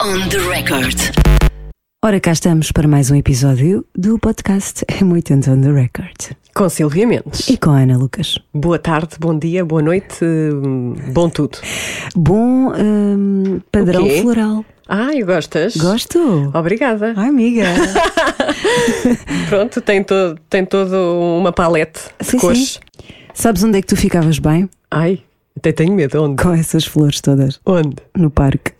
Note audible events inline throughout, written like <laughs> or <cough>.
On the record. Ora, cá estamos para mais um episódio do podcast É Muito On The Record. Com Silvia Mendes. E com a Ana Lucas. Boa tarde, bom dia, boa noite, hum, bom tudo. Bom hum, padrão floral. Ai, gostas? Gosto. Obrigada. Ai, amiga. <laughs> Pronto, tem, to tem todo uma palete de Sim, cores. sim. Sabes onde é que tu ficavas bem? Ai, até tenho medo. Onde? Com essas flores todas. Onde? No parque.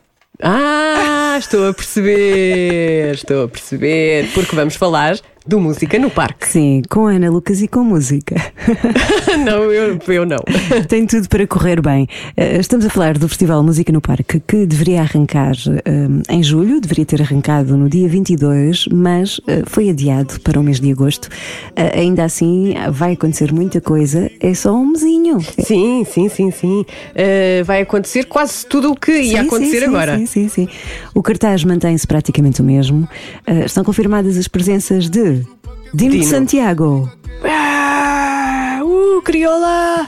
Ah, estou a perceber, estou a perceber. Porque vamos falar do Música no Parque. Sim, com Ana Lucas e com música. <laughs> não, eu, eu não. <laughs> Tem tudo para correr bem. Eh, Estamos a falar do Festival Música no Parque, que deveria arrancar eh, em julho, deveria ter arrancado no dia 22, mas eh, foi adiado para o mês de agosto. Ainda assim, vai acontecer muita coisa, é só um mesinho. Sim, sim, sim, sim. Eh, vai acontecer quase tudo o que ia Sim, acontecer sim, agora. Sim, sim, sim. O cartaz mantém-se praticamente o mesmo. Estão confirmadas as presenças de Dino, de Dino. Santiago, Ah, uh, crioula!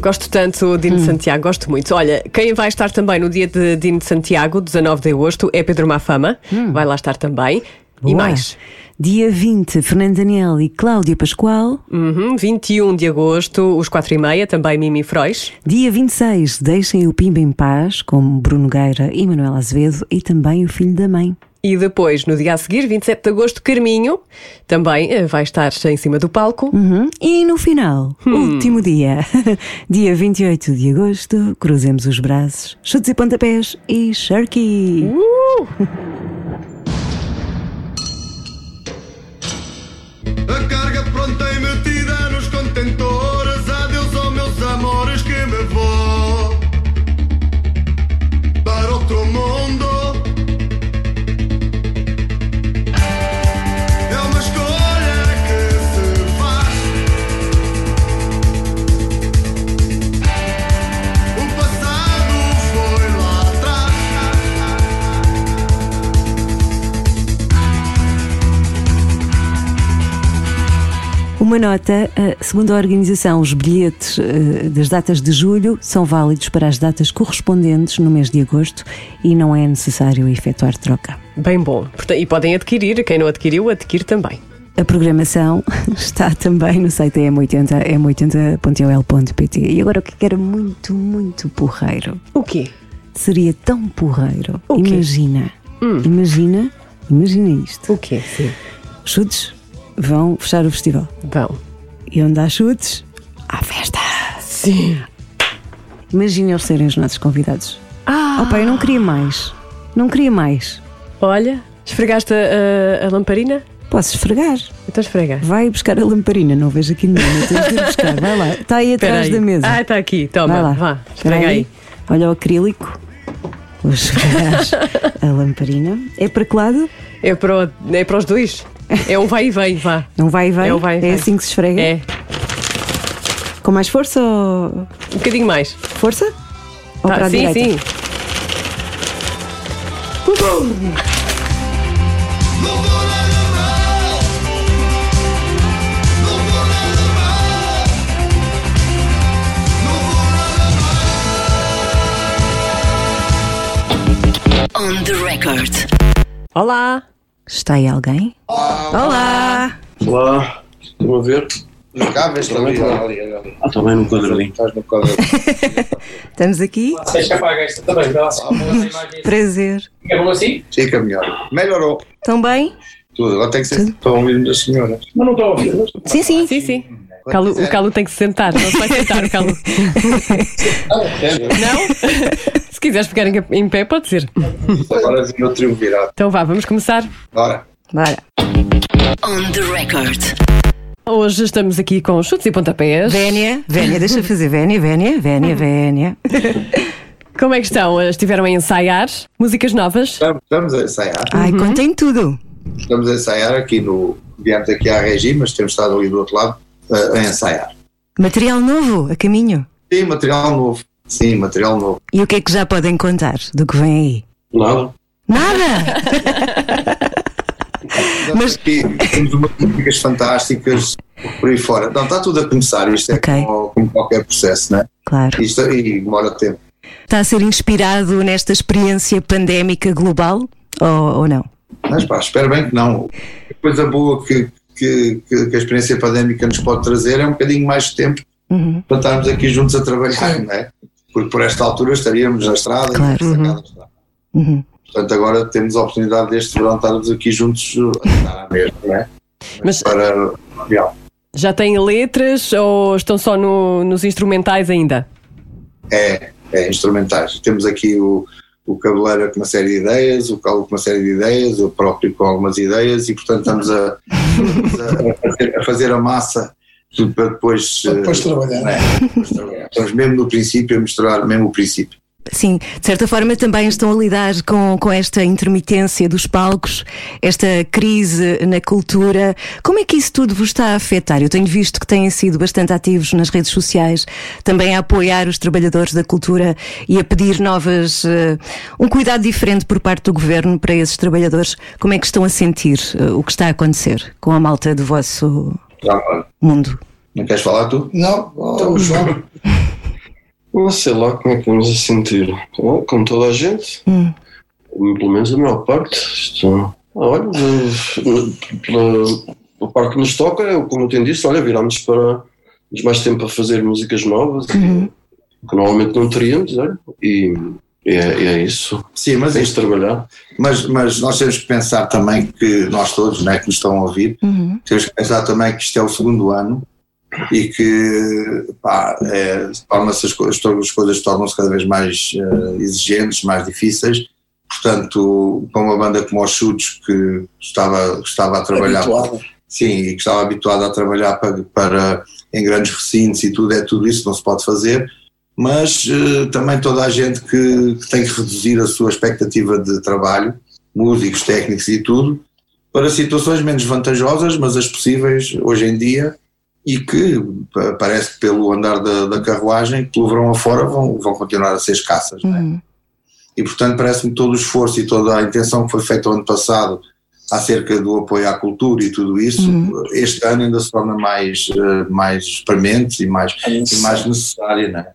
Gosto tanto Dino Hum. de Santiago, gosto muito. Olha, quem vai estar também no dia de Dino de Santiago, 19 de agosto, é Pedro Mafama. Vai lá estar também. E Hum. Boa. mais. Dia 20, Fernando Daniel e Cláudia Pascoal. Uhum, 21 de agosto, os 4 e meia, também Mimi Frois. Dia 26, Deixem o Pimba em Paz, com Bruno Gueira e Manuel Azevedo e também o filho da mãe. E depois, no dia a seguir, 27 de agosto, Carminho, também eh, vai estar em cima do palco. Uhum. E no final, Hum. último dia, <laughs> dia 28 de agosto, cruzemos os braços, chutes e pontapés e Sharky. A <laughs> The Uma nota, eh, segundo a organização, os bilhetes eh, das datas de julho são válidos para as datas correspondentes no mês de agosto e não é necessário efetuar troca. Bem bom. E podem adquirir, quem não adquiriu, adquire também. A programação <laughs> está também no site da M80, m80.ol.pt. E agora o que era muito, muito porreiro? O quê? Seria tão porreiro. O quê? Hum. Imagina, imagina, imagina isto. O quê? Sim. Chutes vão fechar o festival. Vão. E onde há chutes, há festa. Sim. Imagina eles serem os nossos convidados. Ah, Oh, pai, eu não queria mais. Não queria mais. olha, esfregaste a, a- a lamparina? Posso esfregar. Então esfrega. Vai buscar a lamparina, não vejo aqui nenhuma. Tens de ir buscar. Vai lá. Está aí atrás aí. da mesa. Ah, está aqui. Toma, Vai lá. vá. Esfrega aí. Olha o acrílico. Vou esfregar <laughs> a lamparina. É para que lado? É para, o- é para os dois. É um vai e vem, vá. Não vai e vem? É o vai e É assim que se esfrega? É. Com mais força ou. Um bocadinho mais. Força? Ou Tá, para a sim, direita? sim. On the record. Olá. Está aí alguém? Olá! Olá, estão a ver? Jogavas ali, ali, ali. Ah, também no quadradinho. Estás no quadro. <laughs> Estamos aqui. Deixa apagar esta também, lá. Prazer. É bom assim? Fica melhor. Melhorou. Estão bem? Tudo. Agora tem que ser para ouvir das senhoras. Mas não estou a ouvir. Sim, sim. Sim, sim. O Calu, o Calu tem que se sentar. Não se vai sentar, o Calu. Sério? <laughs> Não? <laughs> Se quiseres ficar em, pé, pode ser. Agora vim o trio virado. Então vá, vamos começar. Bora. Bora. On the record. Hoje estamos aqui com chutes e pontapés. Vénia, Vénia, deixa eu fazer Vénia, Vénia, Vénia, Vénia. Como é que estão? Estiveram a ensaiar músicas novas? Estamos, estamos a ensaiar. Ai, contem tudo. Estamos a ensaiar aqui no. Viemos aqui à Regi, mas temos estado ali do outro lado a, a ensaiar. Material novo, a caminho. Sim, material novo. Sim, material novo. E o que é que já podem contar do que vem aí? Nada. Nada! <laughs> Mas- aqui temos umas músicas fantásticas por aí fora. Não, está tudo a começar. Isto é Ok. como, como qualquer processo, né? Claro. Isto e demora tempo. Está a ser inspirado nesta experiência pandémica global ou, ou não? Mas pá, espero bem que não. A coisa boa que, que, que- que a experiência pandémica nos pode trazer é um bocadinho mais de tempo Uhum. para estarmos aqui juntos a trabalhar, não é? Porque por esta altura estaríamos na estrada Claro. e estrada. Uhum. Portanto, agora temos a oportunidade deste verão estarmos aqui juntos a estar à mesma, não é? Mas Para. Real. já têm letras ou estão só no- nos instrumentais ainda? É, é, instrumentais. Temos aqui o, o Cabeleira com uma série de ideias, o Paulo com uma série de ideias, eu próprio com algumas ideias e, portanto, estamos a, <laughs> a fazer, a fazer a massa para depois. Para depois eh, trabalhar. não é? Depois trabalhar. Estamos mesmo no princípio a misturar mesmo o princípio. Sim, de certa forma também estão a lidar com, com esta intermitência dos palcos, esta crise na cultura. Como é que isso tudo vos está a afetar? Eu tenho visto que têm sido bastante ativos nas redes sociais, também a apoiar os trabalhadores da cultura e a pedir novas. eh, um cuidado diferente por parte do governo para esses trabalhadores. Como é que estão a sentir eh, o que está a acontecer com a malta do vosso Olha, mundo? não queres falar tu? Não, oh, o João, Não sei lá como é que vamos a sentir. Bom, Como toda a gente, Hum. pelo menos a maior parte. Isto, ah, olha, pela, a parte que nos toca, é, como eu tenho dito, olha, virámos para temos mais tempo a fazer músicas novas, Uhum. que normalmente não teríamos, olha, e, e é, é isso. Sim, mas Tens de trabalhar. Mas, mas nós temos que pensar também que nós todos, né, que nos estão a ouvir, Uhum. temos que pensar também que isto é o segundo ano e que pá, é, as, coisas, as coisas tornam-se cada vez mais eh, exigentes, mais difíceis. Portanto, para uma banda como os Chutes, que estava, estava a trabalhar habituado. Sim, e que estava habituado a trabalhar para, para- em grandes recintos e tudo, é tudo isso, não se pode fazer. Mas eh, também toda a gente que, que tem que reduzir a sua expectativa de trabalho, músicos, técnicos e tudo, para situações menos vantajosas, mas as possíveis hoje em dia, e que pa- parece que pelo andar da, da carruagem, pelo verão afora, vão, vão continuar a ser escassas. é? Uhum. E portanto parece-me que todo o esforço e toda a intenção que foi feita o ano passado acerca do apoio à cultura e tudo isso, este ano ainda se torna mais, eh, mais premente e mais, e mais necessária, não é?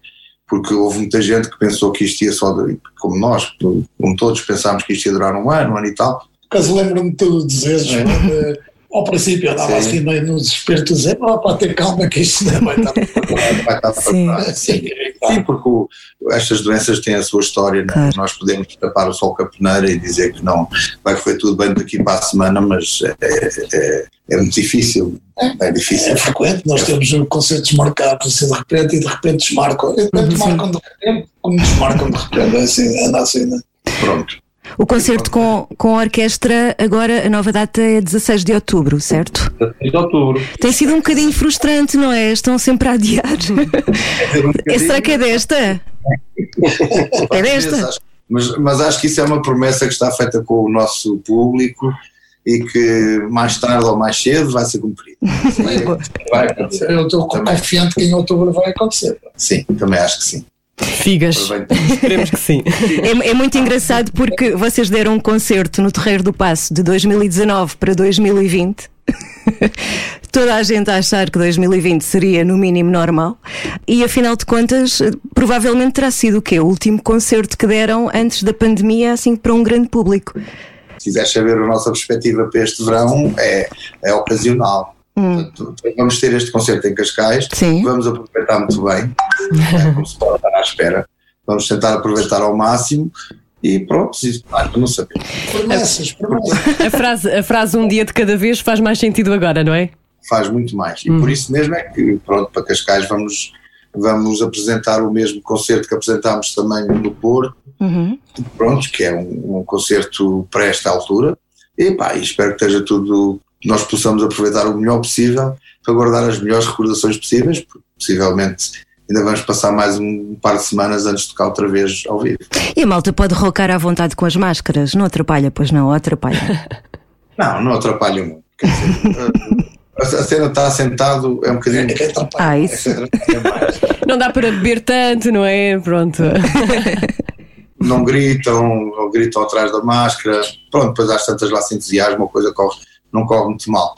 Porque houve muita gente que pensou que isto ia só, como nós, como todos pensámos que isto ia durar um ano, um ano e tal, Caso lembro-me de tu dizeres, eh, ao princípio eu andava Sim. assim meio no desespero, tu dizer, oh, para ter calma que isto não vai estar. <laughs> vai estar Sim. Sim, Sim, porque o- estas doenças têm a sua história, não é? Claro. nós podemos tapar o sol com a peneira e dizer que não vai correr tudo bem daqui para a semana, mas é, é- é muito difícil, é difícil. é frequente, nós temos concertos marcados assim de repente e de repente desmarcam. E tanto marcam de repente como desmarcam de repente. É assim, anda assim, né? Pronto. O concerto com, com a orquestra, agora a nova data é 16 de outubro, certo? 3 de outubro. Tem sido um bocadinho frustrante, não é? Estão sempre a adiar. <laughs> É, Será que é desta? É desta? Mas, mas acho que isso é uma promessa que está feita com o nosso público e que mais tarde ou mais cedo vai ser cumprida. <laughs> Vai acontecer. Eu estou confiante que em outubro vai acontecer. Sim, também acho que sim. Figas. Esperemos que sim. É, é muito engraçado porque vocês deram um concerto no Terreiro do Passo de 2019 para 2020. <laughs> Toda a gente a achar que 2020 seria no mínimo normal. E afinal de contas, provavelmente terá sido o quê? O último concerto que deram antes da pandemia, assim para um grande público. Se quiseres saber a nossa perspectiva para este verão, é, é ocasional. Portanto, vamos ter este concerto em Cascais, Sim. vamos aproveitar muito bem, <laughs> é como se pode estar à espera. Vamos tentar aproveitar ao máximo e pronto, isso para não saber. Promessas, promessas. A frase, a frase um dia de cada vez faz mais sentido agora, não é? Faz muito mais. E por isso mesmo é que, pronto, para Cascais vamos, vamos apresentar o mesmo concerto que apresentámos também no Porto, Uhum. pronto, que é um, um concerto para esta altura. E pá, espero que esteja tudo, nós possamos aproveitar o melhor possível para guardar as melhores recordações possíveis, porque possivelmente ainda vamos passar mais um par de semanas antes de tocar outra vez ao vivo. E a malta pode rocar à vontade com as máscaras. Não atrapalha, pois não, atrapalha. <laughs> Não, não atrapalha muito. Quer dizer, a, a cena está assentado é um bocadinho. É que atrapalha. Ah, isso. é mais. Não dá para beber tanto, não é? Pronto. <laughs> não gritam, ou gritam atrás da máscara. Pronto, depois às tantas lá se entusiasmo, a coisa corre, não corre muito mal.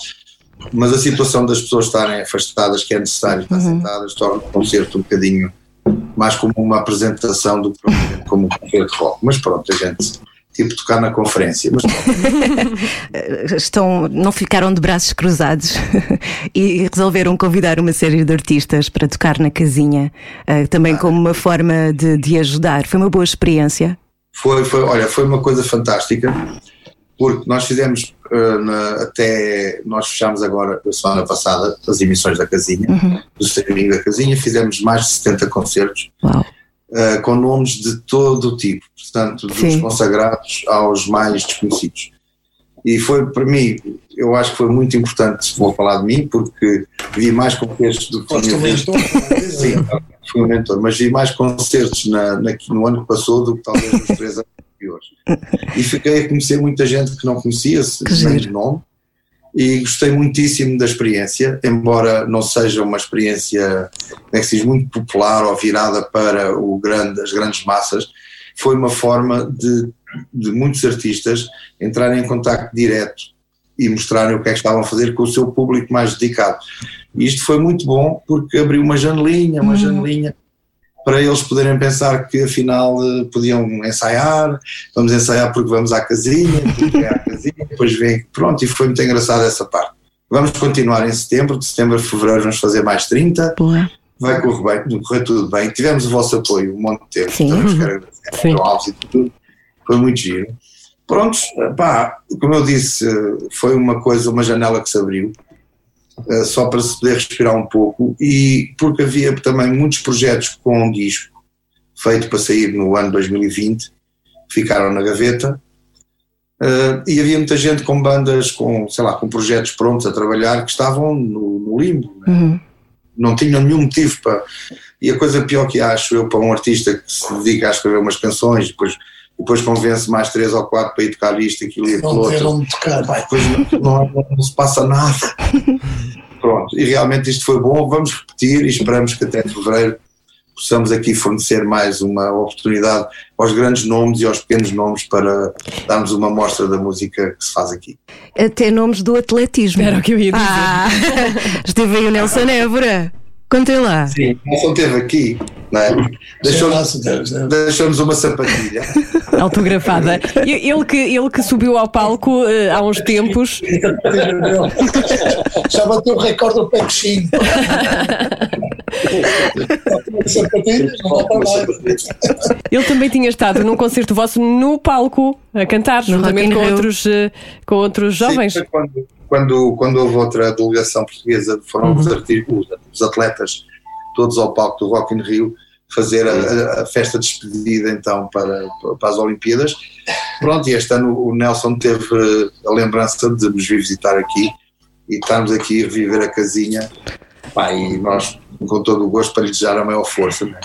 Mas a situação das pessoas estarem afastadas, que é necessário estar sentadas, torna o concerto um bocadinho mais como uma apresentação do que como um concerto de rock. Mas pronto, a gente tipo tocar na conferência. Mas <laughs> Estão, não ficaram de braços cruzados <laughs> e resolveram convidar uma série de artistas para tocar na casinha, eh, também como uma forma de, de ajudar. Foi uma boa experiência. Foi, foi, olha, foi uma coisa fantástica, porque nós fizemos na- até nós fechámos agora a semana passada as emissões da casinha, do streaming da casinha, fizemos mais de 70 concertos eh, com nomes de todo o tipo, portanto, dos Sim. consagrados aos mais desconhecidos. E foi para mim, eu acho que foi muito importante, vou falar de mim, porque vi mais concertos do que tinha um visto. mentor. Sim, fui um mentor, mas vi mais concertos na, na- no ano que passou do que talvez nos três anos E fiquei a conhecer muita gente que não conhecia, se Que nem giro. de nome, e gostei muitíssimo da experiência, embora não seja uma experiência, como é que se diz, muito popular ou virada para o grande, as grandes massas, foi uma forma de, de muitos artistas entrarem em contacto direto e mostrarem o que é que estavam a fazer com o seu público mais dedicado. E isto foi muito bom porque abriu uma janelinha, uma janelinha para eles poderem pensar que afinal eh, podiam ensaiar, vamos ensaiar porque vamos à casinha, porque é à casinha, depois vem, pronto, e foi muito engraçado essa parte. Vamos continuar em setembro, de setembro a fevereiro vamos fazer mais 30, Boa. vai correr bem, correr tudo bem. Tivemos o vosso apoio um monte de tempo, Sim. vos quero agradecer, Sim. ao Alves e tudo, foi muito giro. Prontos, pá, como eu disse, eh, foi uma coisa, uma janela que se abriu, só para se poder respirar um pouco, e porque havia também muitos projetos com um disco feito para sair no ano 2020, que ficaram na gaveta, eh, e havia muita gente com bandas, com, sei lá, com projetos prontos a trabalhar, que estavam no, no limbo, né? Uhum. não tinham nenhum motivo para. E a coisa pior que acho eu para um artista que se dedica a escrever umas canções, depois, depois convence mais três ou quatro para ir tocar isto, aquilo e aquilo Não outro, tocar. Pá, depois não, não- não se passa nada. Pronto, e realmente isto foi bom, vamos repetir e esperamos que até fevereiro possamos aqui fornecer mais uma oportunidade aos grandes nomes e aos pequenos nomes para darmos uma mostra da música que se faz aqui. Até nomes do atletismo. Era o que eu ia dizer. Ah, <laughs> esteve aí o Nelson Évora. Contem lá. Sim, Nelson esteve aqui, não é? Deixou-nos Deixou uma sapatilha. <laughs> Autografada. Ele que, ele que subiu ao palco eh, há uns tempos. <laughs> Já bateu o recorde do pé coxinho. <laughs> Ele também tinha estado num concerto vosso no palco a cantar, juntamente com outros, eh, com outros jovens. Sim, foi quando, quando, quando houve outra delegação portuguesa, foram Uhum. os, arti- os- os atletas todos ao palco do Rock in Rio fazer a, a- festa de despedida então para, para as Olimpíadas. Pronto, e este ano o Nelson teve a lembrança de nos vir visitar aqui e estarmos aqui a reviver a casinha. Pá, e nós, com todo o gosto, para lhe desejar a maior força, né?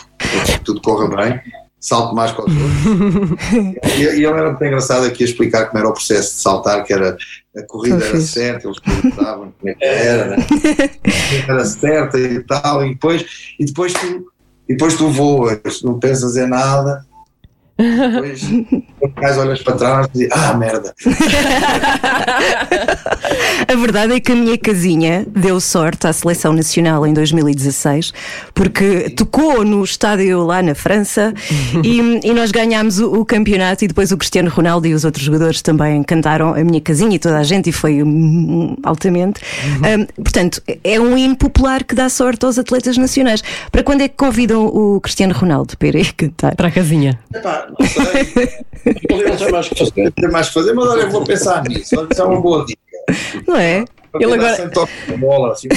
que tudo corra bem, salte mais com os outros. <laughs> E, e ele era muito engraçado aqui a explicar como era o processo de saltar, que era a corrida era certa, eles perguntavam como é que era, né? <laughs> era certa e tal, e depois, e depois tu, e depois tu voas, não pensas em nada, depois depois olhas para trás e ah merda, <laughs> A verdade é que a minha casinha deu sorte à seleção nacional em 2016 porque tocou no estádio lá na França e, e nós ganhámos o, o campeonato e depois o Cristiano Ronaldo e os outros jogadores também cantaram a minha casinha e toda a gente e foi hum, altamente. Hum, portanto, é um hino popular que dá sorte aos atletas nacionais. Para quando é que convidam o Cristiano Ronaldo para ir cantar? Para a casinha. Epá, não sei, Ele não tem mais que fazer. não tem mais que fazer, mas olha, eu vou pensar nisso, olha, isso é uma boa dica. Não é? Ele agora- Sem toque de bola, assim,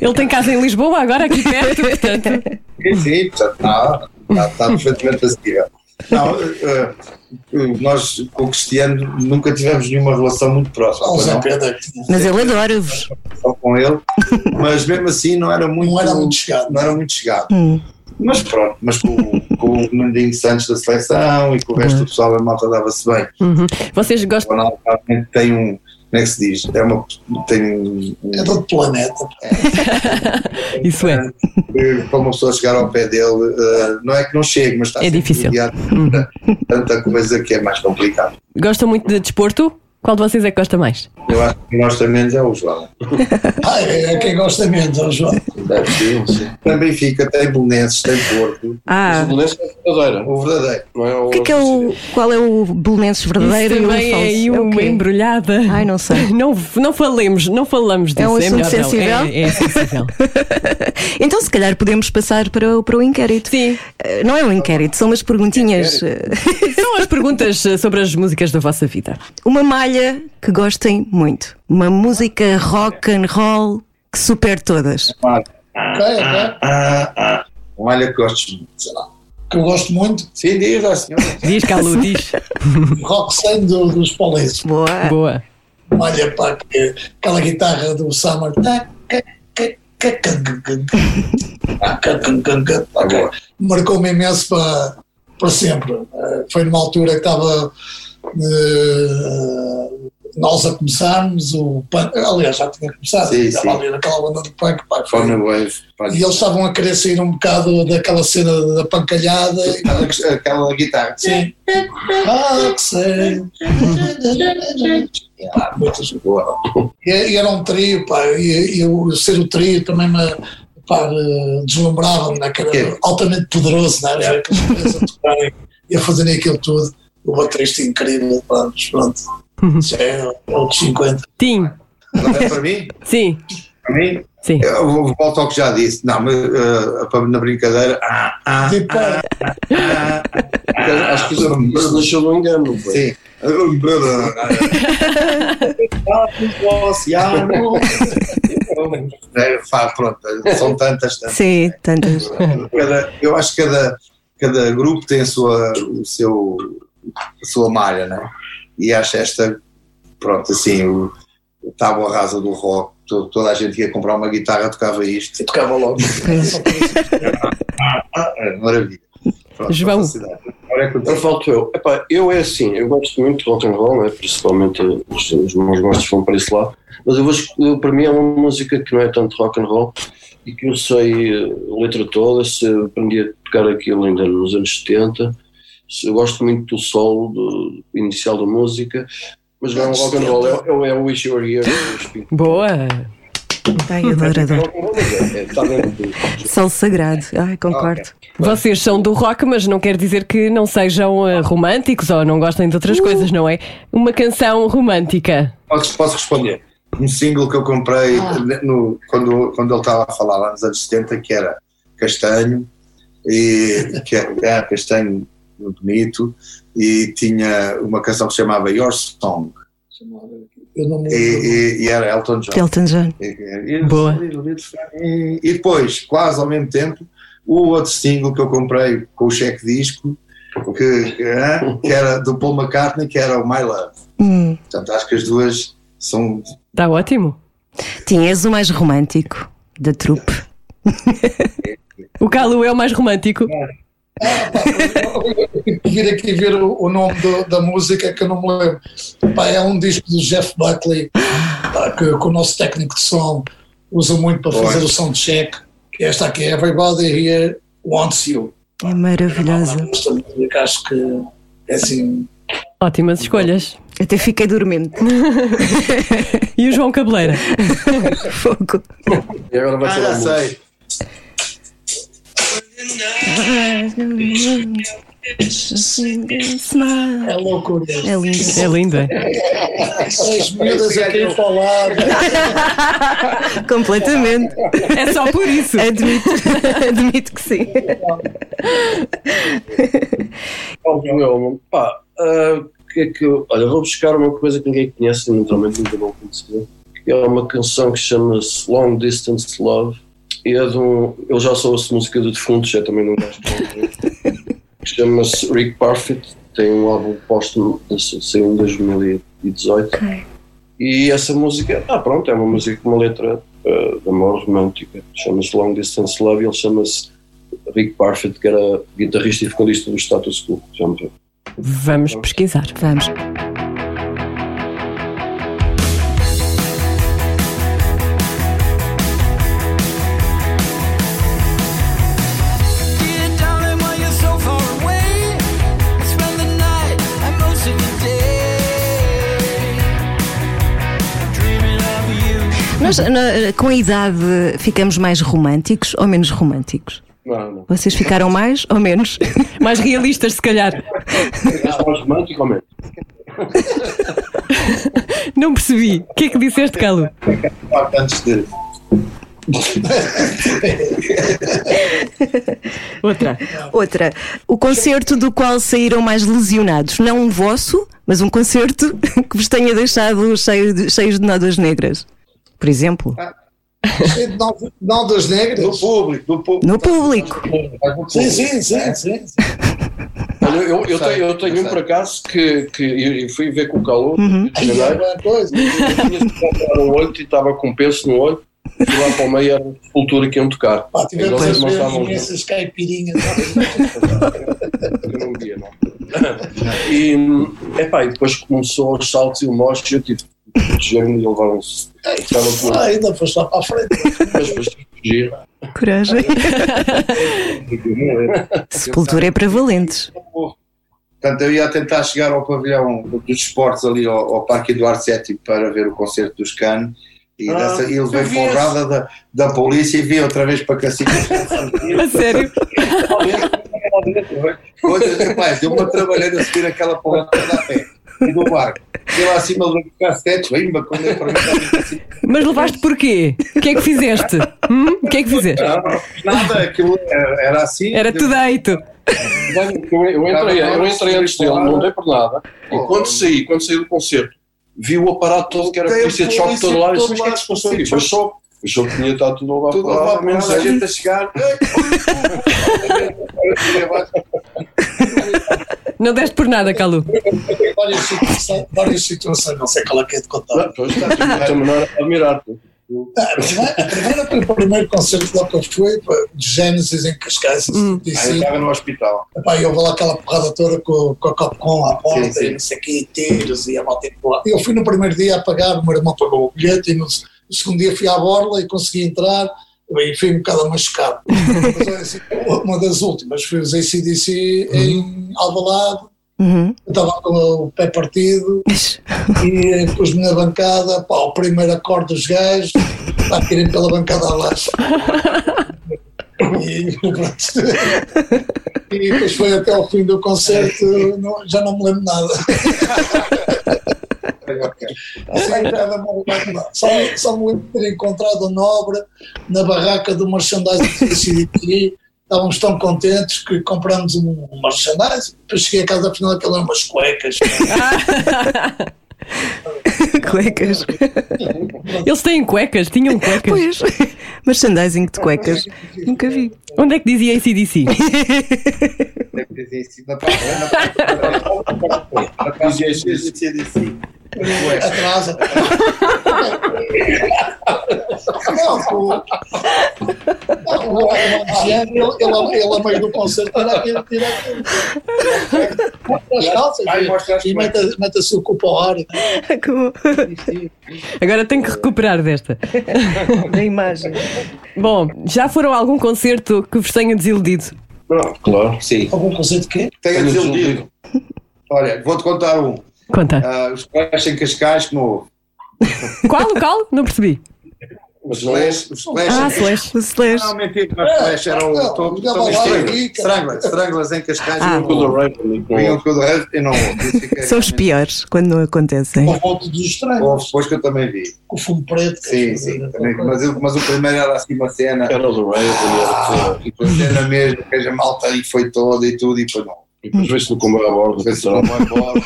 Ele tem casa em Lisboa, agora aqui perto, portanto. Sim, sim, portanto, está, está, está perfeitamente acessível. Não, eh, eh, nós com o Cristiano nunca tivemos nenhuma relação muito próxima, não, tinha. Mas ele adora-vos. só com ele, mas mesmo assim não era muito, Não era muito chegado. não era muito chegado. Hum. Mas pronto, mas com, com o Nandinho Santos da seleção e com o resto do pessoal, a malta dava-se bem. Uhum. Vocês O gostam. Ronaldo realmente tem um, como é que se diz? É uma. Tem. É de outro planeta. <laughs> Isso é. Para uma pessoa chegar ao pé dele, eh, não é que não chegue, mas está É sempre difícil. de tanta coisa que é mais complicado. Gosta muito de desporto? Qual de vocês é que gosta mais? Eu acho que nós também é o João. <laughs> Ah, é, é quem gosta menos, ó, João. Deve ser, sim. Tem Belenenses, tem Porto. Ah, O Belenenses é verdadeira, O verdadeiro. não é? o que é que é o. Qual é o Belenenses verdadeiro Isso e o também é falso? aí É o uma quê? embrulhada. Ai, não sei. <laughs> Não, não falemos, não falamos disso. É um assunto melhor não. sensível? É, é sensível. <laughs> Então, se calhar, podemos passar para o, para o inquérito. Sim. Eh, Não é um inquérito, são umas perguntinhas. eh, São as perguntas sobre as músicas da vossa vida. Uma malha que gostem muito. Uma música rock and roll que supere todas. Ok. Ah, ah. Olha que gosto muito. Sei lá. Que eu gosto muito, Sim, diz lá, senhora. Diz, Calu, diz. Roxane do, dos Police. Boa. Boa. Olha, pá, que, aquela guitarra do Summer. Marcou-me imenso para, para sempre. Eh, Foi numa altura que estava eh, nós a começarmos, o punk, aliás, já tinha começado, Sim, estava sim. ali naquela banda de punk, pá, Wave. pá. e eles estavam a querer sair um bocado daquela cena da pancalhada. Aquela, aquela guitarra. Sim. <laughs> Pá, muitas Boa. E, e era um trio, pá, e, e o ser o trio também me pá, deslumbrava-me, né, que era altamente poderoso, né, era aqueles caras <laughs> a tocarem e a fazerem aquilo tudo. O baterista incrível, mas pronto, já é outros 50. Tim. É para mim? Sim. Para mim? Sim. Eu volto ao que já disse. Não, mas eh, na brincadeira. Ah, ah, Tipo, ah, ah, ah, Acho que isso, isso nasceu do engano? Sim. É, faz, pronto, são tantas, tantas. Sim, tantas. Cada- eu acho que cada, cada grupo tem a sua, o seu, sua malha, né? E acho esta, pronto, assim, o, o tábua rasa do rock, to- toda a gente ia comprar uma guitarra, tocava isto. e tocava logo. É, <laughs> maravilha. Pronto, João. Agora é contigo. falto eu. Epá, eu é assim, eu gosto muito de rock and roll, né? principalmente os, os meus gostos vão para esse lado, mas eu vou, eu, para mim é uma música que não é tanto rock and roll e que eu sei eh, a letra toda, se eu aprendi a tocar aquilo ainda nos anos 70, se- eu gosto muito do solo do, inicial da música, mas não é um rock and roll, é, é, é o Wish You Were Here. Boa. Ai, roll, mas é, sagrado. Ai, concordo. Vocês são do rock, mas não quer dizer que não sejam eh, românticos ou não gostem de outras coisas, não é? Uma canção romântica. Posso, posso responder? Um single que eu comprei no- quando, quando ele estava a falar lá nos anos 70, que era Castanho, e, que é, é, Castanho muito bonito, e tinha uma canção que se chamava Your Song, Eu não me e, e- e era Elton John. Elton John. E- Boa. E, depois, quase ao mesmo tempo, o outro single que eu comprei com o cheque disco, que, é, que era do Paul McCartney, que era o My Love. Hum. Portanto, acho que as duas são Está ótimo. Tinhas o mais romântico da trupe. O Calu é o mais romântico. Que vir aqui ver o, o nome do- da música que eu não me lembro. Pá, é um disco do Jeff Buckley pá, que, que o nosso técnico de som usa muito para fazer o soundcheck. Que esta aqui, Everybody Here Wants You. É maravilhosa. Música acho que é assim. Ótimas escolhas. Até fiquei dormente. <laughs> E o João Cabeleira? <laughs> Fogo. E agora vai ser Ah, a música. sei. É loucura. É lindo. É linda. As miúdas a falar. <laughs> Completamente. É só por isso. Admito. <laughs> Admito que sim. Óbvio, eu, pá, o que é que eu, olha, vou buscar uma coisa que ninguém conhece, naturalmente ainda não conhecia, que é uma canção que chama-se Long Distance Love, e é de um, eu já sou essa música de defuntos, já também não gosto que chama-se Rick Parfit, tem um álbum póstumo, saiu em 2018, e essa música, ah pronto, é uma música com uma letra ah, de amor romântica, chama-se Long Distance Love, e ele chama-se Rick Parfit, que era guitarrista e vocalista do Status Quo, já me viu. Vamos pesquisar. Vamos. Nós, na- com a idade, ficamos mais românticos ou menos românticos? Não, não. Vocês ficaram mais ou menos? <laughs> Mais realistas, se calhar. Mais romântico ou menos? <laughs> Não percebi. O que é que disseste, Calu? Antes de. <laughs> Outra. Outra, o concerto do qual saíram mais lesionados, não um vosso, mas um concerto que vos tenha deixado cheios de, cheios de nódoas negras. Por exemplo, Cheio de nó- nódoas negras. Do público, do público. no público. Sim, sim, sim, sim. sim. <laughs> Olha, eu, eu, tenho, eu tenho um por acaso que, que eu fui ver com o calor Uhum. de é janeiro. uma coisa. Eu tinha que comprar no olho e estava com peso no olho. Fui lá para o meio, era uma cultura que iam tocar. Pá, tivemos a não estavam imensas caipirinhas. Eu não via, não. E, epá, e depois começou os saltos e o mocho e eu tive fugir e levaram-se. Ah, ainda foste lá para a frente. mas fugir. Coragem. <laughs> Sepultura é para valentes. Portanto, eu ia tentar chegar ao pavilhão dos esportes ali ao, ao Parque Eduardo VII para ver o concerto dos Canos e, Ah, dessa, e eu vi porrada da, da polícia e vi outra vez para Cacique. <laughs> A sério? Coisas, rapaz, deu uma trabalhada a subir aquela porra toda a pé e do barco. Fui lá acima do quando eu para mim estava assim. Mas levaste porquê? O que é que fizeste? Hum? O que é que fizeste? Não, nada, aquilo era, era assim. Era tudo deito. Eu, eu entrei, eu entrei antes dele, não dei por nada. E quando saí, quando saí do concerto, vi o aparato todo que era a polícia de choque de todo lado. E disse, mas o que é que se passou aqui? Foi só. Achou que tinha estado tudo levar Tudo para lá lá, menos a gente a chegar. <laughs> Não deste por nada, Calu. <laughs> Várias situações, várias situações, não sei qual é que é de contar. Não, Pois está, tive também a admirar-te. Ah, A primeira, a primeira o primeiro concerto lá que eu fui, foi de Gênesis em Cascais, em Aí eu 75. estava no hospital. Epá, e houve lá aquela porrada toda com, com a Copcom à porta Sim, sim. e não sei o quê, tiros e a malta. Eu fui no primeiro dia a pagar, o meu irmão pagou o bilhete e no, no segundo dia fui à borla e consegui entrar e fui um bocado machucado. <laughs> Mas, assim, uma das últimas foi os ACDC em Alvalade, Uhum. eu estava com o pé partido <laughs> e pus-me na bancada, pá, o primeiro acorde dos gajos, pá, tirei pela bancada abaixo. E, <laughs> e depois foi até ao fim do concerto, não- já não me lembro nada. <laughs> Só, só me lembro de ter encontrado o Nobre na barraca do merchandising CDT. Estávamos tão contentes que compramos um merchandising. Depois cheguei a casa, afinal, aquilo eram umas cuecas. <laughs> <laughs> Cuecas. Eles têm cuecas, tinham cuecas. Pois. Merchandising de cuecas. Nunca vi. Onde é que dizia ACDC? Deve dizer isso na parte. Dizia. Dizia isso. Atrasa. <laughs> Não, o, não, o Adriano, ele, ele, ele, a meio do concerto, tira aquilo, tira aquilo. Mostra as calças Vai, mostra as e, e mete, a- mete a sua culpa ao ar. Como- Agora tenho que recuperar desta. Da imagem. Bom, já foram a algum concerto que vos tenha desiludido? Claro. Sim, Algum concerto de quê? Tenho desiludido. Olha, vou-te contar um. Conta. Ah, os Clash em Cascais, que não houve. Qual local? Não percebi. Os não Clash, os Clash Ah, Slash. O Slash. Mentira, mas Flash era lá, Stranglers. Stranglers, em Cascais. Ah. houve. Vinham com o Raven e não houve. <laughs> São os piores quando não acontecem. O voto dos estranhos, Houve depois que eu também vi. com o fumo preto. Sim, sim. mas, o primeiro era assim uma cena. Era o The Raven. E depois cena mesmo, que a malta aí foi toda e tudo, e depois não. E depois veio-se no comboio a bordo. Vê se não vai embora.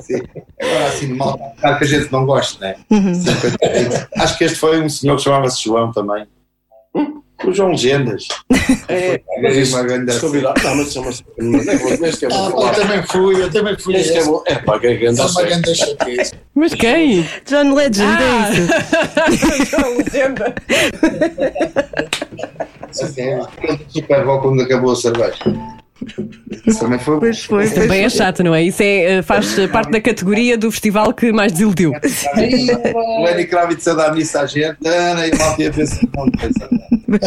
Sim. Agora assim, malta, claro que a gente não gosta, né? Uhum. Acho que este foi um senhor que chamava-se João também. O João Legendas. É, isso, uma grande não, mas é é bom, é Ah, eu também fui, eu também fui. Este é bom. É pá, que é grande é uma grande chatice. Mas quem? John Legend, Ah. é isso. <laughs> <laughs> Assim, Super Bowl quando acabou a cerveja. Isso também foi bom. Pois foi, Também é chato, não é? Isso é, eh, faz eh, parte da categoria do festival que mais desiludiu. O Lenny Kravitz a dar missa à gente, Ana, e a malta ia pensar, não pensa.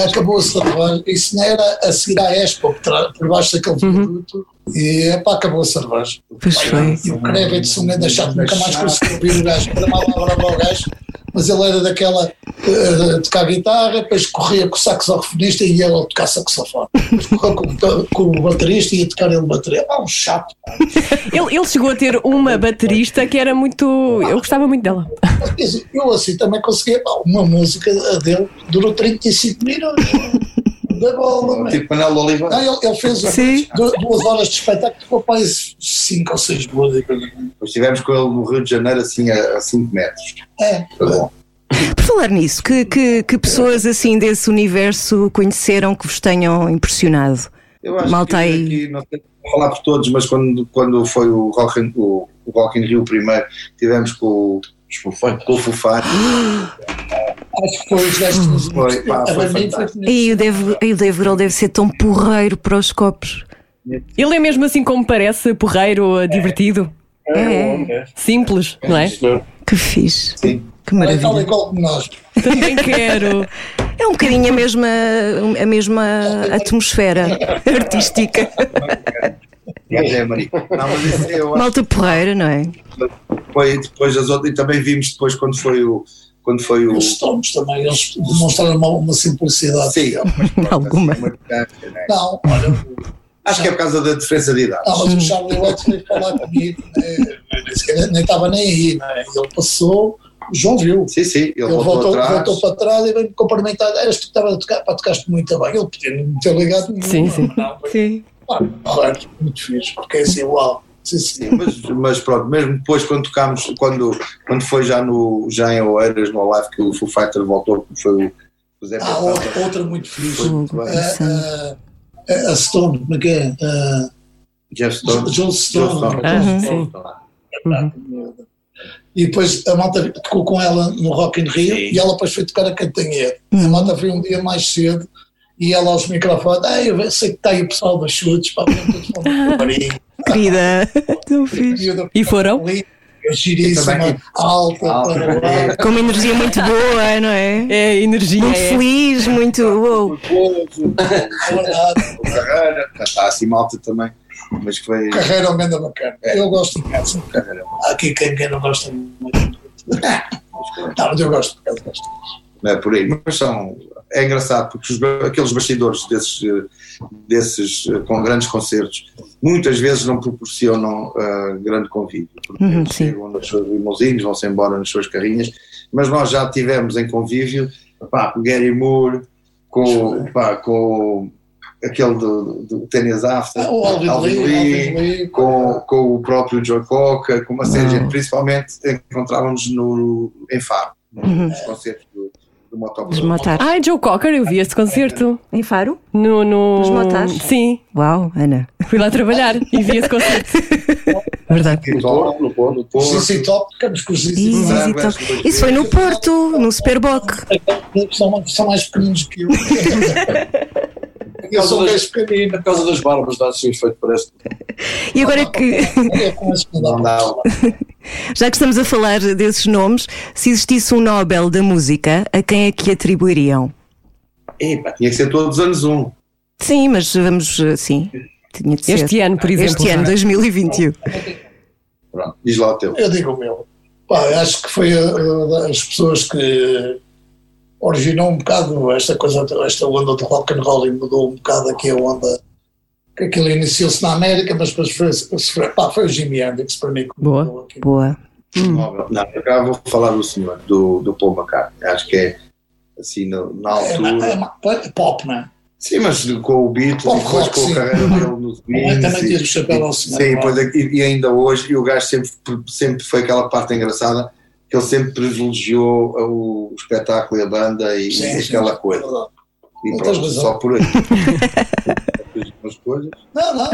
Acabou a cerveja. Isso não era a seguir à Expo, por, baixo daquele viaduto. E epá, acabou a cerveja. Pois foi. E o Crevitz, um grande chato, nunca mais conseguiu ouvir o gajo. Era mal bravo ao gajo. Mas ele era daquela de tocar guitarra, depois corria com o saxofonista e ia ele tocar saxofone. Depois com, com o baterista e ia tocar ele bateria. Ah, um chato. Ele, ele chegou a ter uma baterista que era muito. Eu gostava muito dela. Eu assim também conseguia. Uma música a dele durou 35 minutos. Da bola, man. Tipo Manel de Oliveira. Não, ele, ele fez Sim. du- duas horas de espetáculo, ficou para aí cinco ou seis músicas. Depois estivemos com ele no Rio de Janeiro, assim, a 5 metros. É, Foi bom. Por falar nisso, que, que, que pessoas assim desse universo conheceram que vos tenham impressionado? Eu acho Malta que aí. aqui, não sei falar por todos, mas quando, quando foi o Rock, in, o, o Rock in Rio primeiro, tivemos com o, com o Fufá. <gasps> acho que foi os gajos que Foi, pá, foi. E o Dave, e o Dave Grohl deve ser tão porreiro para os copos. Ele é mesmo assim como parece, porreiro, divertido, É, simples, não é? que fixe. Sim. Que é maravilha. igual como nós. Também quero. <laughs> É um bocadinho a mesma, a mesma atmosfera <laughs> artística. É. Não, Malta porreira, não é? foi depois as outras, e também vimos depois quando foi o. Quando foi o Os Stones também, eles demonstraram uma, uma simplicidade. sim, mas pronto, Alguma. assim, uma né? Não, olha, Acho que é por causa da diferença de idade. não, mas o Charlie Watts veio falar comigo, né? nem estava nem aí, né? ele passou, o João viu. Sim, sim, ele, Ele voltou, voltou, atrás. voltou para trás e veio me cumprimentar. Eras tu que estava a tocar, pá, tocaste muito bem. Ele podia não me ter ligado nenhum. Sim, sim. Não, foi, Sim. pá, muito fixe, porque é assim, uau. Sim, sim. Mas, mas pronto, mesmo depois quando tocámos, quando, quando foi já, no, já em Oeiras, no live que o Foo Fighter voltou, que foi o, Zé Ah, outra, outra muito fixe. Foi. Ah, ah, a Stone, como é que é? Ah, Jeff Stone. Joe Stone. Stone. E depois a malta tocou com ela no Rock in Rio Sim. e ela depois foi tocar a Cantanhede. A malta veio um dia mais cedo e ela aos microfones, ah, eu sei que está aí o pessoal das chutes, todos. <laughs> Querida, <laughs> tão fixe. E foram? Giríssima, Também. alta, Com uma energia muito boa, não é? É energia. Muito é. feliz, muito. uou. verdade. O <laughs> Carreira, está assim malta também, mas que foi. Carreira ao menos bacana. Eu gosto de casa. Carreira. Há aqui quem, quem não gosta muito. <laughs> Não, mas eu gosto, por acaso gosto. Não é por aí, mas são. É engraçado porque os, aqueles bastidores desses, desses eh, com grandes concertos muitas vezes não proporcionam eh, grande convívio, porque Uhum, eles sim. chegam nas suas vão-se embora nas suas carrinhas, mas nós já tivemos em convívio pá, com o Gary Moore, com, pá, com aquele do, do Tennis After, Ah, o Alvin Alvin Lee, Lee, com, com o próprio Joe Cocker, com uma série gente, principalmente encontrávamos no, em Faro, Uhum. nos concertos do, Motoclub. Os. Ai, Joe Cocker, eu vi esse concerto. Em Faro? No, no... Nos motares? Sim, Uau, Ana. fui lá trabalhar e vi esse concerto. Verdade. No Porto, no Porto. No Porto, Zizi Top, ficamos com os Zizi Top. Isso foi no Porto, no Superboc. São, são mais pequeninos que eu. eu sou um gajo pequenino. Por causa das barbas, dá assim efeito, parece. E agora É que não Não já que estamos a falar desses nomes, se existisse um Nobel da música, a quem é que atribuiriam? Epá, tinha que ser todos os anos um. Sim, mas vamos, eh, sim, tinha de ser. Este ano, por exemplo. Este ano, 2021. Pronto, diz lá o teu. Eu digo o meu. Pá, acho que foi uh, das pessoas que originou um bocado esta coisa, esta onda do rock and roll e mudou um bocado aqui a onda. Que aquilo iniciou-se na América, mas depois foi, foi, pá, foi o Jimi Hendrix para mim. Boa. Boa. Não, por cá vou falar do senhor, do, do Paul McCartney. Acho que é assim, no- na É, ma- é, altura. ma- é pop, não é? Sim, mas com o Beatles Pop e depois com a carreira dele nos Também- Beatles. também tiro o chapéu ao senhor, Sim, não é? pois é, e, e ainda hoje, e o gajo sempre, sempre foi aquela parte engraçada que ele sempre privilegiou o, o espetáculo e a banda e, Sim, e aquela sim, coisa. é verdade. E Não pronto, só por aí. <laughs> Fiz umas coisas. Não, não.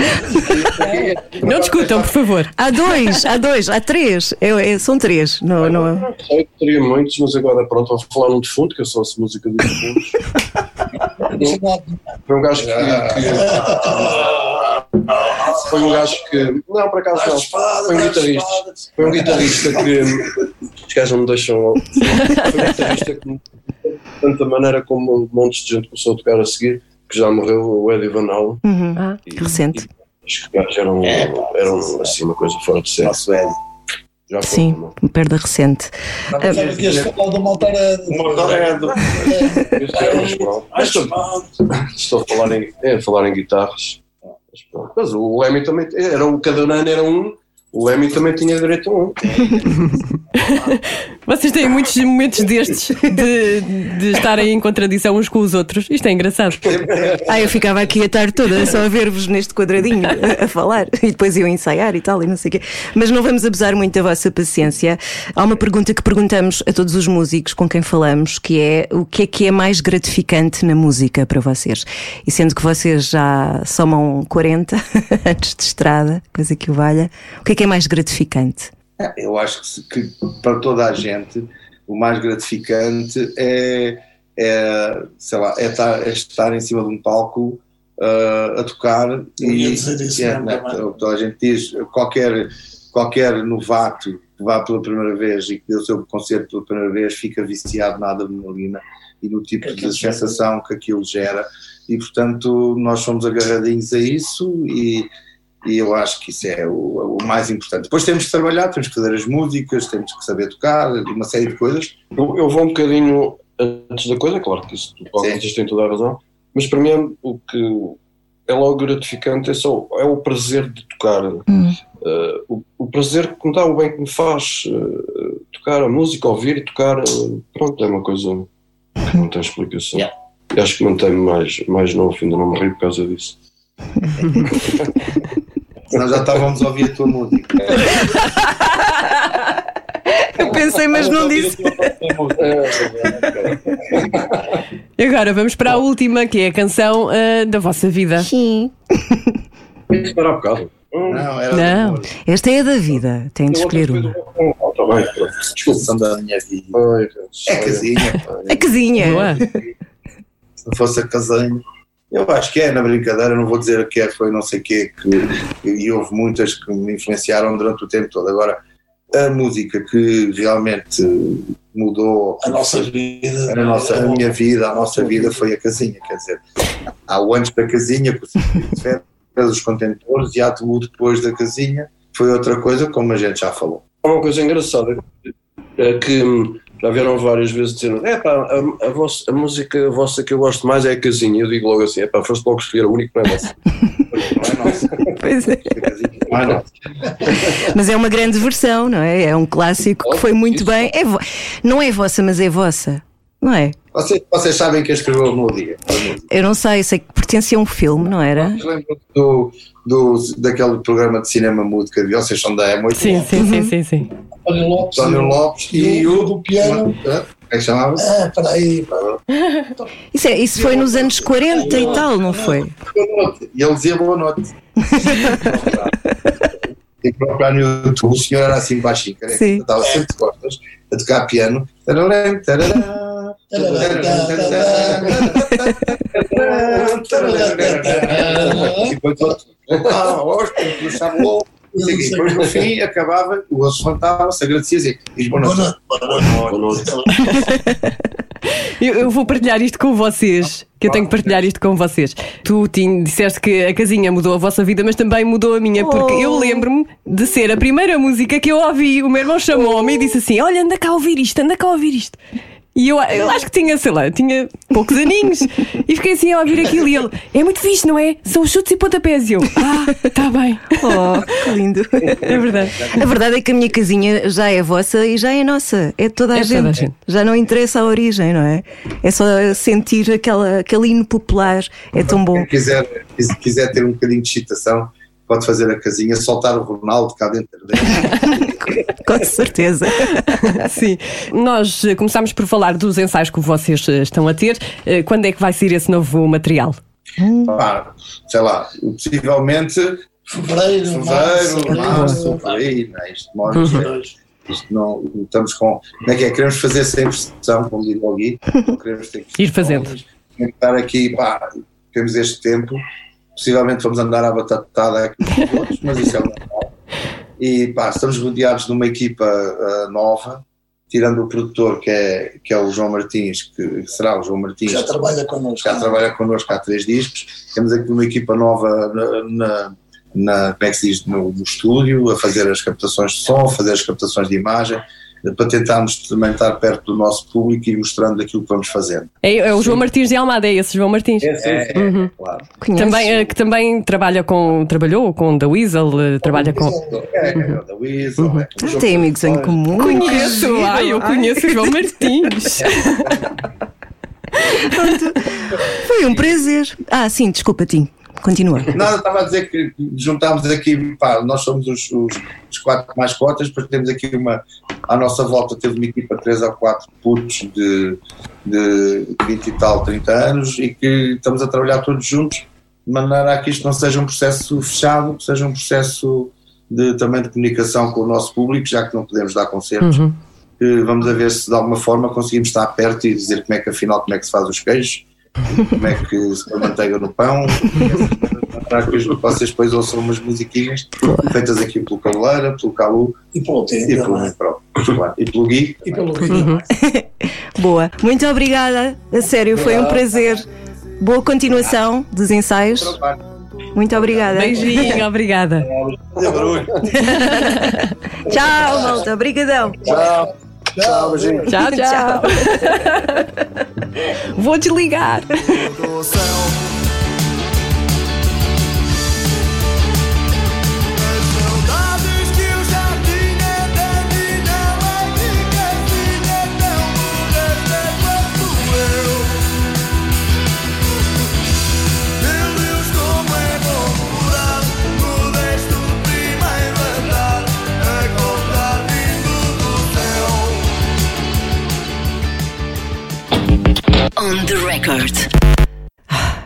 Não discutam, por favor. Há dois, há dois, há três. Eu- eu- são três. Não, não. Sei que teria muitos, mas agora pronto, vou falar num defunto, que eu sou essa música dos defuntos. Foi um gajo que, que- Foi um gajo que. Não, por acaso não. Foi um guitarrista. Foi um guitarrista que. Os gajos não me deixam. Foi um guitarrista que, de tanta maneira como um monte de gente começou a tocar a seguir, que já morreu, o Eddie Van Halen. Uhum. Ah. E- Recente. e Os gajos eram, eram assim uma coisa fora de série. Nosso Ed. Já foi Sim, uma perda recente. Sabe que ias falar do Motorhead. O. Mas pronto. Mas estou, a falar em, é, a falar em guitarras. Mas. Mas o Lemmy também era um, cada ano era um. O Lemmy também tinha direito a um. <laughs> Vocês têm muitos momentos destes de, de estarem em contradição uns com os outros. Isto é engraçado. Ah, eu ficava aqui a tarde toda só a ver-vos neste quadradinho a, falar e depois eu ensaiar e tal e não sei o quê. Mas não vamos abusar muito da vossa paciência. Há uma pergunta que perguntamos a todos os músicos com quem falamos, que é o que é que é mais gratificante na música para vocês? E sendo que vocês já somam 40 <laughs> anos de estrada, coisa que o valha, o que é que é mais gratificante? Eu acho que, se- que para toda a gente o mais gratificante é, é sei lá, é estar, é estar em cima de um palco ah, a tocar e isso é, né, toda a gente diz, qualquer, qualquer novato que vá pela primeira vez e que dê o seu concerto pela primeira vez fica viciado na adrenalina e no tipo É de gera. sensação que aquilo gera e portanto nós somos agarradinhos a isso e e eu acho que isso é o, o mais importante. Depois temos que trabalhar, temos que fazer as músicas, temos que saber tocar, uma série de coisas. Eu, eu vou um bocadinho antes da coisa, claro que isso, vocês têm toda a razão, mas para mim o que é logo gratificante é, só, é o prazer de tocar. Eh, o, o prazer que me dá, o bem que me faz eh, tocar a música, ouvir e tocar, eh, pronto, é uma coisa que não tem explicação. Yeah. Acho que mantém-me mais, mais novo, ainda não me rio por causa disso. <laughs> Senão já estávamos a ouvir a tua música. Eu pensei, mas não disse. E agora vamos para a última, que é a canção ah, da vossa vida. Sim. Para há bocado. Não, era Não. Esta é a da vida, tem de escolher uma. Ah, tá bem. Discussão da minha vida. Ai. É casinha. A casinha. Boa. Se não fosse a casinha. Eu acho que é, na brincadeira, não vou dizer que é, foi não sei o quê, que, e houve muitas que me influenciaram durante o tempo todo. Agora, a música que realmente mudou A nossa vida. a, nossa, a minha vida, a nossa vida foi a casinha, quer dizer, há o antes da casinha, com os contentores, e há o depois da casinha, foi outra coisa, como a gente já falou. Uma coisa engraçada é que já vieram várias vezes dizendo é pá, a, a, vossa- a música vossa que eu gosto mais é a casinha. Eu digo logo assim, é pá, foste logo escolher o único que não é. <laughs> Não é nossa. Pois é. A não é. Mas é uma grande versão, não é? É um clássico que foi muito bem. É vo- Não é vossa, mas é vossa. Não é? Vocês, vocês sabem quem escreveu a melodia? a. Eu não sei, sei que pertencia a um filme, não era? Vocês lembram do, do, daquele programa de cinema mudo que havia? Vocês são da E muito Sim, sim, sim, sim, sim. António Lopes. António Lopes e, o do piano. Como é que chamava-se? Ah, espera aí. <laughs> Isso, é, isso foi nos anos 40 e tal, não foi? Boa noite. E ele dizia boa noite. <laughs> E procurar no YouTube, o senhor era assim baixinho, Sim. estava sempre de costas, a tocar piano. Tararã, outro, ah. E depois no fim acabava, o outro levantava-se, agradecia e diz boa noite. noite. Boa noite. Eu, eu vou partilhar isto com vocês, que eu tenho que partilhar isto com vocês. Tu Tim, disseste que a casinha mudou a vossa vida, mas também mudou a minha, porque eu lembro-me de ser a primeira música que eu ouvi. O meu irmão chamou-me e disse assim: Olha, anda cá a ouvir isto, anda cá a ouvir isto. E eu, eu acho que tinha, sei lá, tinha poucos aninhos e fiquei assim a ouvir aquilo. E ele: É muito fixe, não é? São chutes e pontapés. E eu: Ah, está bem. <laughs> Oh, que lindo. É verdade. A verdade é que a minha casinha já é vossa e já é nossa. É de toda a, É gente. toda a gente. Já não interessa a origem, não é? É só sentir aquela, aquele hino popular. É tão bom. Quem quiser, se quiser ter um bocadinho de excitação, pode fazer a casinha, soltar o Ronaldo cá dentro dele. <laughs> Com certeza. Sim. Nós começámos por falar dos ensaios que vocês eh, estão a ter. Eh, Quando é que vai sair esse novo material? Pá, sei lá, possivelmente Fevereiro, março. fevereiro, março, por aí, né? isto demora, isto, isto não, estamos com, como é que é, queremos fazer sem pressão, como digo ao Gui, queremos ter Ir fazendo. Temos que estar aqui, pá, temos este tempo, possivelmente vamos andar à batatada aqui com todos, mas isso é normal. E pá, estamos rodeados de uma equipa ah, nova, tirando o produtor que é, que é o João Martins, que será o João Martins, Já trabalha connosco. já trabalha connosco há três discos. Temos aqui uma equipa nova na, na, como é que se diz, no, no estúdio, a fazer as captações de som, a fazer as captações de imagem, para tentarmos também estar perto do nosso público e mostrando aquilo que vamos fazendo. É, é o João Martins de Almada, é esse João Martins. É, Uhum. claro. Conheces? Também, eh, que também trabalha com, trabalhou com The Weasel, eh, trabalha com. É, é, é o da Weasel, é Ah, João Tem amigos em comum. Conheço, giro. ai, eu Ai, conheço o João Martins. <laughs> Foi um prazer. Ah, sim, desculpa, Tim. Continua. Nada, estava a dizer que juntámos aqui, pá, nós somos os, os, os quatro mais cotas, depois temos aqui uma, à nossa volta teve uma equipa de três ou quatro putos de, de 20 e tal, 30 anos e que estamos a trabalhar todos juntos de maneira a que isto não seja um processo fechado, que seja um processo de, também de comunicação com o nosso público, já que não podemos dar concertos. Uhum. vamos a ver se de alguma forma conseguimos estar perto e dizer como é que afinal como é que se faz os queijos, como é que se põe manteiga no pão, vocês depois ouçam umas musiquinhas feitas aqui pelo Cabeleira, pelo Calu E pelo e tempo, pelo claro, e pelo Gui. e pelo Uhum. <laughs> Boa. Muito obrigada. A sério, foi um prazer. Boa continuação dos ensaios. Muito obrigada. Beijinho, <laughs> obrigada. Tchau, malta. Obrigadão. Tchau. Tchau, beijinho. Tchau, tchau. <laughs> Vou desligar. On the record.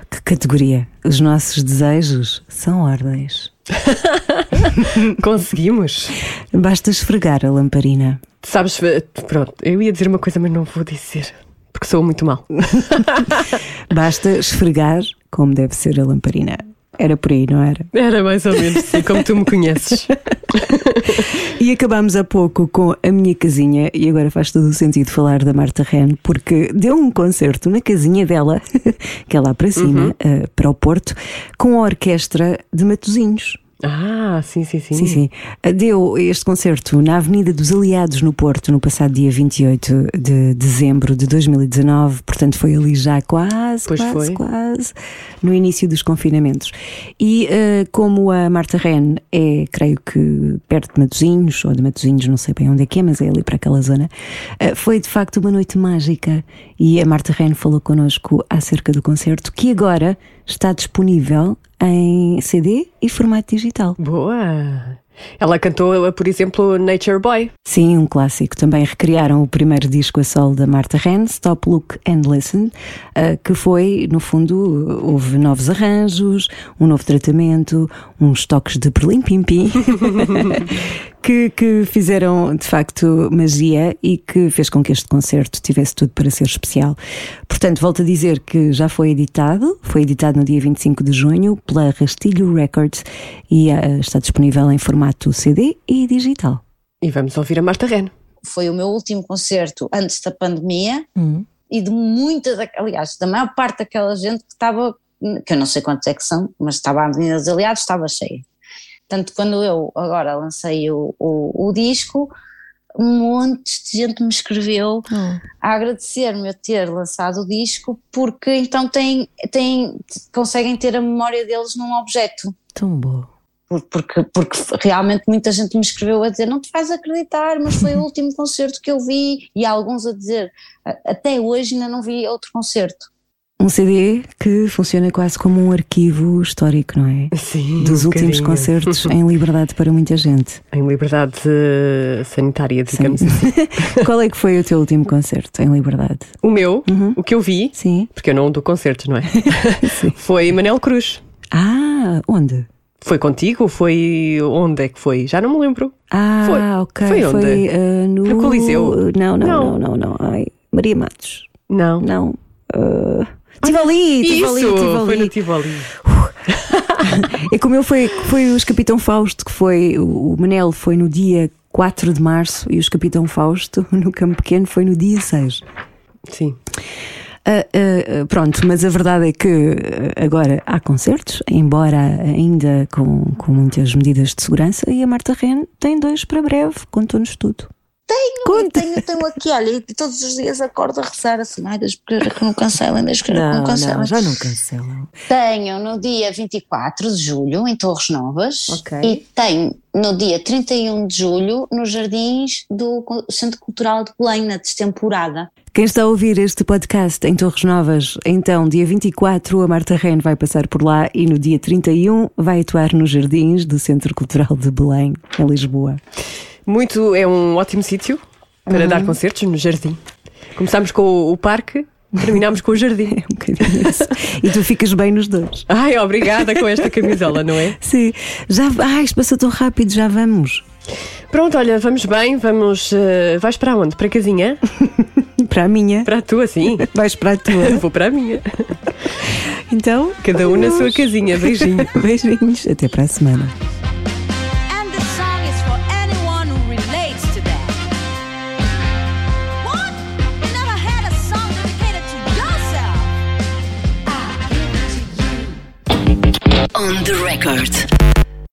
Que categoria. Os nossos desejos são ordens. <laughs> Conseguimos. Basta esfregar a lamparina. Sabes, eh, pronto, eu ia dizer uma coisa, mas não vou dizer. Porque sou muito mal. <laughs> Basta esfregar como deve ser a lamparina. Era por aí, não era? Era mais ou menos assim, como tu me conheces. <laughs> E acabámos há pouco com a minha casinha, e agora faz todo o sentido falar da Marta Ren, porque deu um concerto na casinha dela, <laughs> que é lá para cima, eh, para o Porto, com a orquestra de Matozinhos. Ah, sim, sim, sim. Sim, sim. Deu este concerto na Avenida dos Aliados, no Porto, no passado dia 28 de dezembro de 2019. Portanto, foi ali já quase, Pois quase, foi. quase no início dos confinamentos. E eh, como a Marta Ren é, creio que, perto de Matozinhos, ou de Matozinhos, não sei bem onde é que é, mas é ali para aquela zona, eh, foi de facto uma noite mágica. E a Marta Ren falou connosco acerca do concerto, que agora está disponível em CD e formato digital. Boa. Ela cantou, por exemplo, Nature Boy. Sim, um clássico. Também recriaram o primeiro disco a solo da Marta Ren, Stop, Look and Listen, eh, que foi, no fundo, houve novos arranjos, um novo tratamento, uns toques de perlim-pim-pim, <laughs> que, que fizeram, de facto, magia e que fez com que este concerto tivesse tudo para ser especial. Portanto, volto a dizer que já foi editado, foi editado no dia 25 de junho pela Rastilho Records e eh, está disponível em formato CD e digital. E vamos ouvir a Marta Ren. Foi o meu último concerto antes da pandemia Hum. e de muita, da- aliás, da maior parte daquela gente que estava, que eu não sei quantos é que são, mas estava a Avenida dos Aliados, estava cheia. Tanto quando eu agora lancei o, o, o disco, um monte de gente me escreveu a agradecer-me eu ter lançado o disco, porque então têm, têm, conseguem ter a memória deles num objeto. Tão bom. Por- Porque, porque realmente muita gente me escreveu a dizer não te faz acreditar, mas foi o <laughs> último concerto que eu vi e há alguns a dizer "A- até hoje ainda não vi outro concerto. Um CD que funciona quase como um arquivo histórico, não é? Sim. Dos um últimos bocadinho. concertos <laughs> em liberdade para muita gente. Em liberdade eh, sanitária, digamos Sim. <laughs> assim. Qual é que foi o teu último concerto em liberdade? O meu, Uhum. o que eu vi, Sim. porque eu não dou concertos, não é? <laughs> foi Manel Cruz. Ah, onde? Foi contigo? Foi onde é que foi? Já não me lembro. Ah, Foi. ok. Foi onde? ah, no... No Coliseu? Não, não, Não. não, não, não. Ai, Maria Matos. Não. Não. Ah, Estive ali, estive Isso, ali, estive foi ali. no Tivoli. <laughs> É como eu foi, foi os Capitão Fausto, que foi o Manel foi no dia 4 de março e os Capitão Fausto <laughs> no Campo Pequeno foi no dia 6. Sim. Ah, ah, pronto, mas a verdade é que ah, agora há concertos, embora ainda com, com muitas medidas de segurança, e a Marta Ren tem dois para breve, contou-nos tudo. Tenho, Conta. tenho, tenho aqui, olha, todos os dias acordo a rezar assim, ai, Deus, que não cancelem, Deus, que não, Não, cancelem. não, já não cancelam. Tenho no dia 24 de julho, em Torres Novas, Ok. e tenho no dia 31 de julho, nos jardins do Centro Cultural de Belém, na destemporada. Quem está a ouvir este podcast em Torres Novas, então, dia 24, a Marta Ren vai passar por lá e no dia 31 vai atuar nos jardins do Centro Cultural de Belém, em Lisboa. Muito, é um ótimo sítio para Uhum. dar concertos no jardim. Começámos com o, parque, terminámos com o jardim. <laughs> Um bocadinho isso. E tu ficas bem nos dois. Ai, obrigada com esta camisola, não é? <laughs> Sim, já. Ai, isto passou tão rápido, já vamos. Pronto, olha, vamos bem, vamos. eh, vais para onde? Para a casinha? <laughs> Para a minha. Para a tua, sim. Vais para a tua. Vou para a minha. Então, Cada um na sua casinha. Beijinho. beijinhos. Até para a semana. On the record.